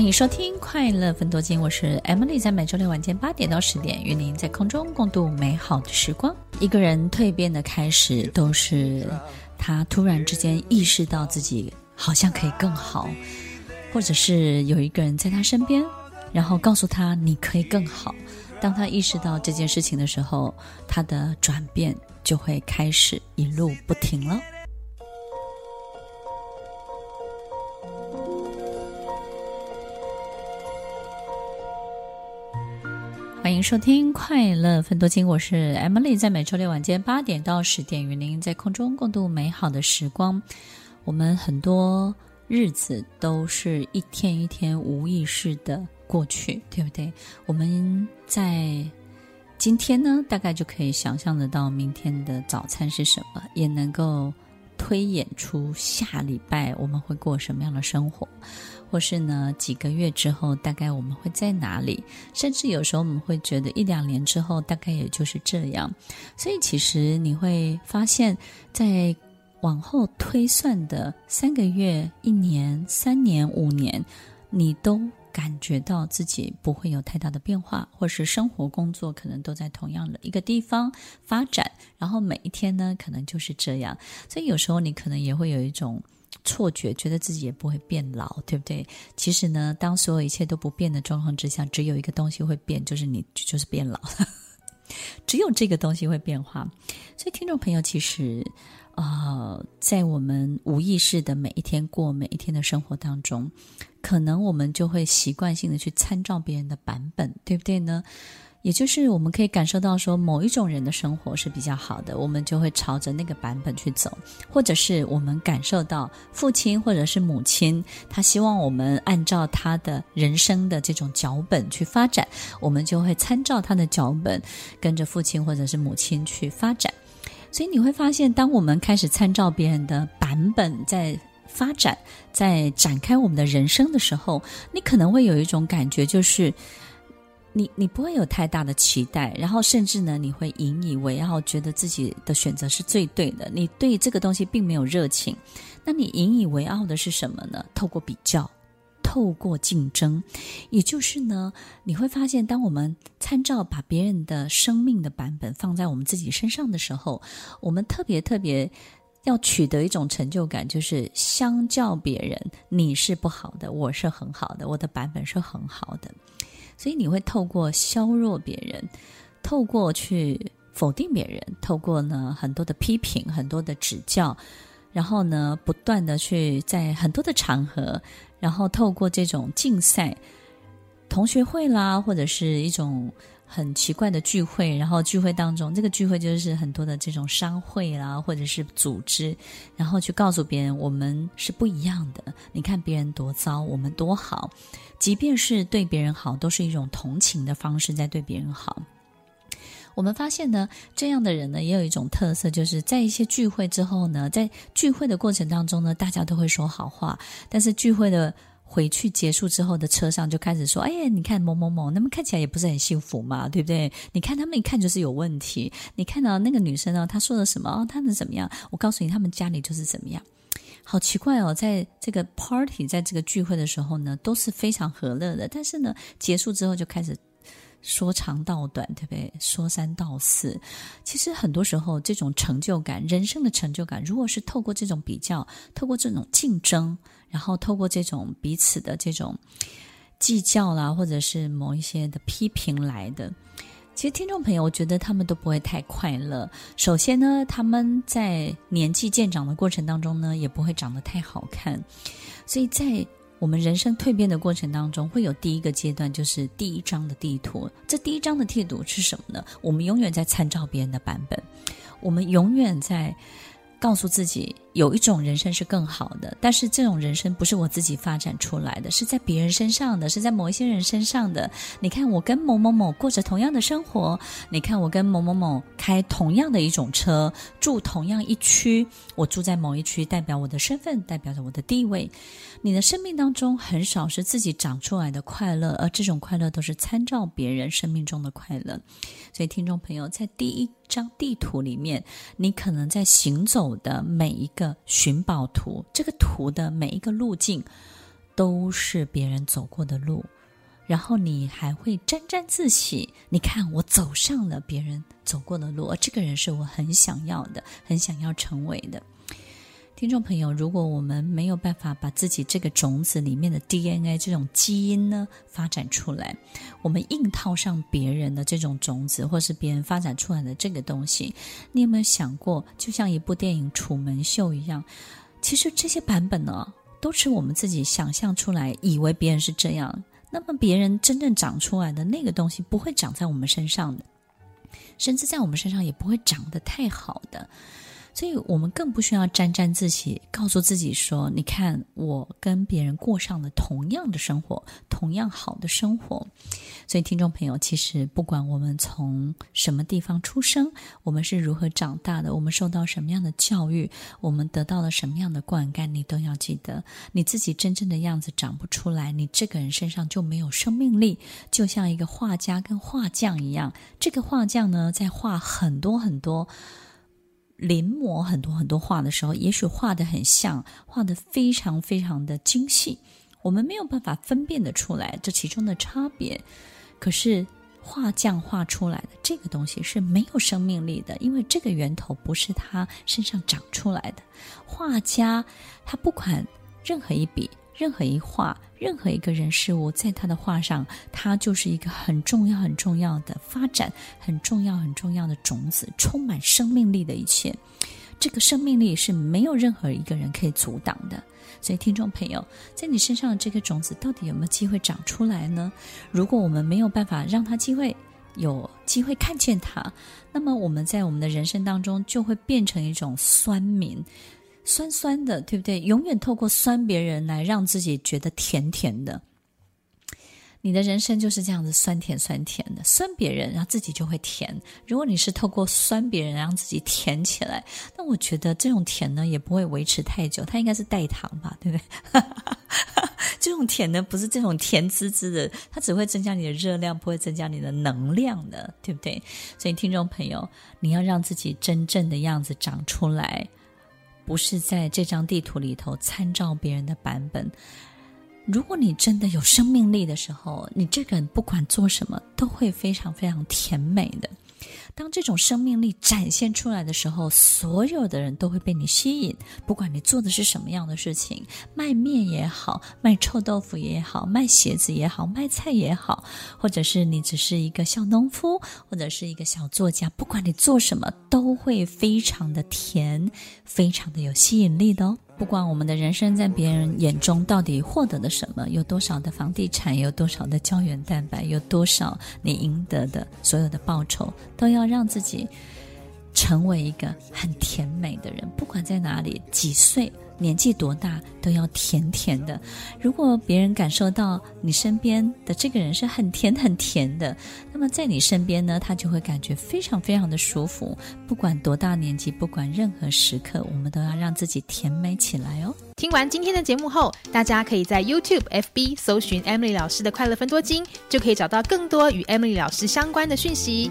欢迎收听《快乐分多金》，我是 Emily，在每周六晚间八点到十点，与您在空中共度美好的时光。一个人蜕变的开始，都是他突然之间意识到自己好像可以更好，或者是有一个人在他身边，然后告诉他你可以更好。当他意识到这件事情的时候，他的转变就会开始一路不停了。欢迎收听《快乐分多金》，我是 Emily，在每周六晚间八点到十点，与您在空中共度美好的时光。我们很多日子都是一天一天无意识的过去，对不对？我们在今天呢，大概就可以想象得到明天的早餐是什么，也能够推演出下礼拜我们会过什么样的生活。或是呢，几个月之后，大概我们会在哪里？甚至有时候我们会觉得一两年之后，大概也就是这样。所以其实你会发现，在往后推算的三个月、一年、三年、五年，你都感觉到自己不会有太大的变化，或是生活、工作可能都在同样的一个地方发展，然后每一天呢，可能就是这样。所以有时候你可能也会有一种。错觉，觉得自己也不会变老，对不对？其实呢，当所有一切都不变的状况之下，只有一个东西会变，就是你就是变老了。只有这个东西会变化。所以，听众朋友，其实，呃，在我们无意识的每一天过每一天的生活当中，可能我们就会习惯性的去参照别人的版本，对不对呢？也就是我们可以感受到，说某一种人的生活是比较好的，我们就会朝着那个版本去走；或者是我们感受到父亲或者是母亲，他希望我们按照他的人生的这种脚本去发展，我们就会参照他的脚本，跟着父亲或者是母亲去发展。所以你会发现，当我们开始参照别人的版本在发展，在展开我们的人生的时候，你可能会有一种感觉，就是。你你不会有太大的期待，然后甚至呢，你会引以为傲，觉得自己的选择是最对的。你对这个东西并没有热情，那你引以为傲的是什么呢？透过比较，透过竞争，也就是呢，你会发现，当我们参照把别人的生命的版本放在我们自己身上的时候，我们特别特别要取得一种成就感，就是相较别人，你是不好的，我是很好的，我的版本是很好的。所以你会透过削弱别人，透过去否定别人，透过呢很多的批评、很多的指教，然后呢不断的去在很多的场合，然后透过这种竞赛、同学会啦，或者是一种很奇怪的聚会，然后聚会当中，这个聚会就是很多的这种商会啦，或者是组织，然后去告诉别人我们是不一样的。你看别人多糟，我们多好。即便是对别人好，都是一种同情的方式在对别人好。我们发现呢，这样的人呢，也有一种特色，就是在一些聚会之后呢，在聚会的过程当中呢，大家都会说好话，但是聚会的回去结束之后的车上就开始说：“哎呀，你看某某某，那么看起来也不是很幸福嘛，对不对？你看他们一看就是有问题。你看到那个女生呢，她说的什么？哦，他们怎么样？我告诉你，他们家里就是怎么样。”好奇怪哦，在这个 party，在这个聚会的时候呢，都是非常和乐的。但是呢，结束之后就开始说长道短，对不对？说三道四。其实很多时候，这种成就感，人生的成就感，如果是透过这种比较，透过这种竞争，然后透过这种彼此的这种计较啦，或者是某一些的批评来的。其实，听众朋友，我觉得他们都不会太快乐。首先呢，他们在年纪渐长的过程当中呢，也不会长得太好看。所以在我们人生蜕变的过程当中，会有第一个阶段，就是第一张的地图。这第一张的地图是什么呢？我们永远在参照别人的版本，我们永远在告诉自己。有一种人生是更好的，但是这种人生不是我自己发展出来的，是在别人身上的，是在某一些人身上的。你看，我跟某某某过着同样的生活，你看我跟某某某开同样的一种车，住同样一区，我住在某一区，代表我的身份，代表着我的地位。你的生命当中很少是自己长出来的快乐，而这种快乐都是参照别人生命中的快乐。所以，听众朋友，在第一张地图里面，你可能在行走的每一个个寻宝图，这个图的每一个路径都是别人走过的路，然后你还会沾沾自喜。你看，我走上了别人走过的路，而这个人是我很想要的，很想要成为的。听众朋友，如果我们没有办法把自己这个种子里面的 DNA 这种基因呢发展出来，我们硬套上别人的这种种子，或是别人发展出来的这个东西，你有没有想过，就像一部电影《楚门秀》一样，其实这些版本呢，都是我们自己想象出来，以为别人是这样，那么别人真正长出来的那个东西，不会长在我们身上的，甚至在我们身上也不会长得太好的。所以我们更不需要沾沾自喜，告诉自己说：“你看，我跟别人过上了同样的生活，同样好的生活。”所以，听众朋友，其实不管我们从什么地方出生，我们是如何长大的，我们受到什么样的教育，我们得到了什么样的灌溉，你都要记得，你自己真正的样子长不出来，你这个人身上就没有生命力。就像一个画家跟画匠一样，这个画匠呢，在画很多很多。临摹很多很多画的时候，也许画得很像，画得非常非常的精细，我们没有办法分辨得出来这其中的差别。可是画匠画出来的这个东西是没有生命力的，因为这个源头不是他身上长出来的。画家他不管任何一笔。任何一画，任何一个人事物，在他的画上，他就是一个很重要、很重要的发展，很重要、很重要的种子，充满生命力的一切。这个生命力是没有任何一个人可以阻挡的。所以，听众朋友，在你身上的这个种子，到底有没有机会长出来呢？如果我们没有办法让他机会有机会看见它，那么我们在我们的人生当中就会变成一种酸民。酸酸的，对不对？永远透过酸别人来让自己觉得甜甜的。你的人生就是这样子，酸甜酸甜的。酸别人，然后自己就会甜。如果你是透过酸别人让自己甜起来，那我觉得这种甜呢，也不会维持太久。它应该是代糖吧，对不对？这种甜呢，不是这种甜滋滋的，它只会增加你的热量，不会增加你的能量的，对不对？所以，听众朋友，你要让自己真正的样子长出来。不是在这张地图里头参照别人的版本。如果你真的有生命力的时候，你这个人不管做什么都会非常非常甜美的。当这种生命力展现出来的时候，所有的人都会被你吸引。不管你做的是什么样的事情，卖面也好，卖臭豆腐也好，卖鞋子也好，卖菜也好，或者是你只是一个小农夫，或者是一个小作家，不管你做什么，都会非常的甜，非常的有吸引力的哦。不管我们的人生在别人眼中到底获得了什么，有多少的房地产，有多少的胶原蛋白，有多少你赢得的所有的报酬，都要让自己成为一个很甜美不管在哪里，几岁。年纪多大都要甜甜的。如果别人感受到你身边的这个人是很甜很甜的，那么在你身边呢，他就会感觉非常非常的舒服。不管多大年纪，不管任何时刻，我们都要让自己甜美起来哦。听完今天的节目后，大家可以在 YouTube、FB 搜寻 Emily 老师的快乐分多金，就可以找到更多与 Emily 老师相关的讯息。